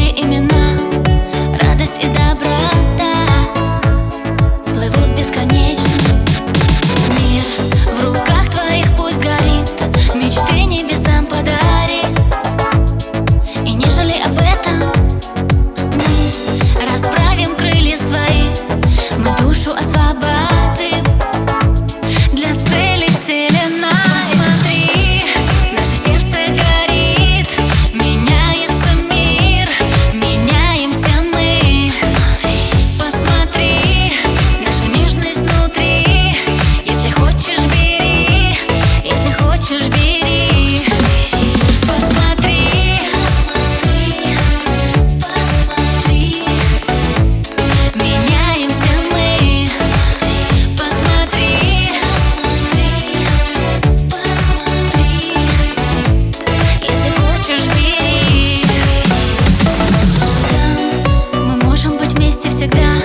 разные имена. всегда.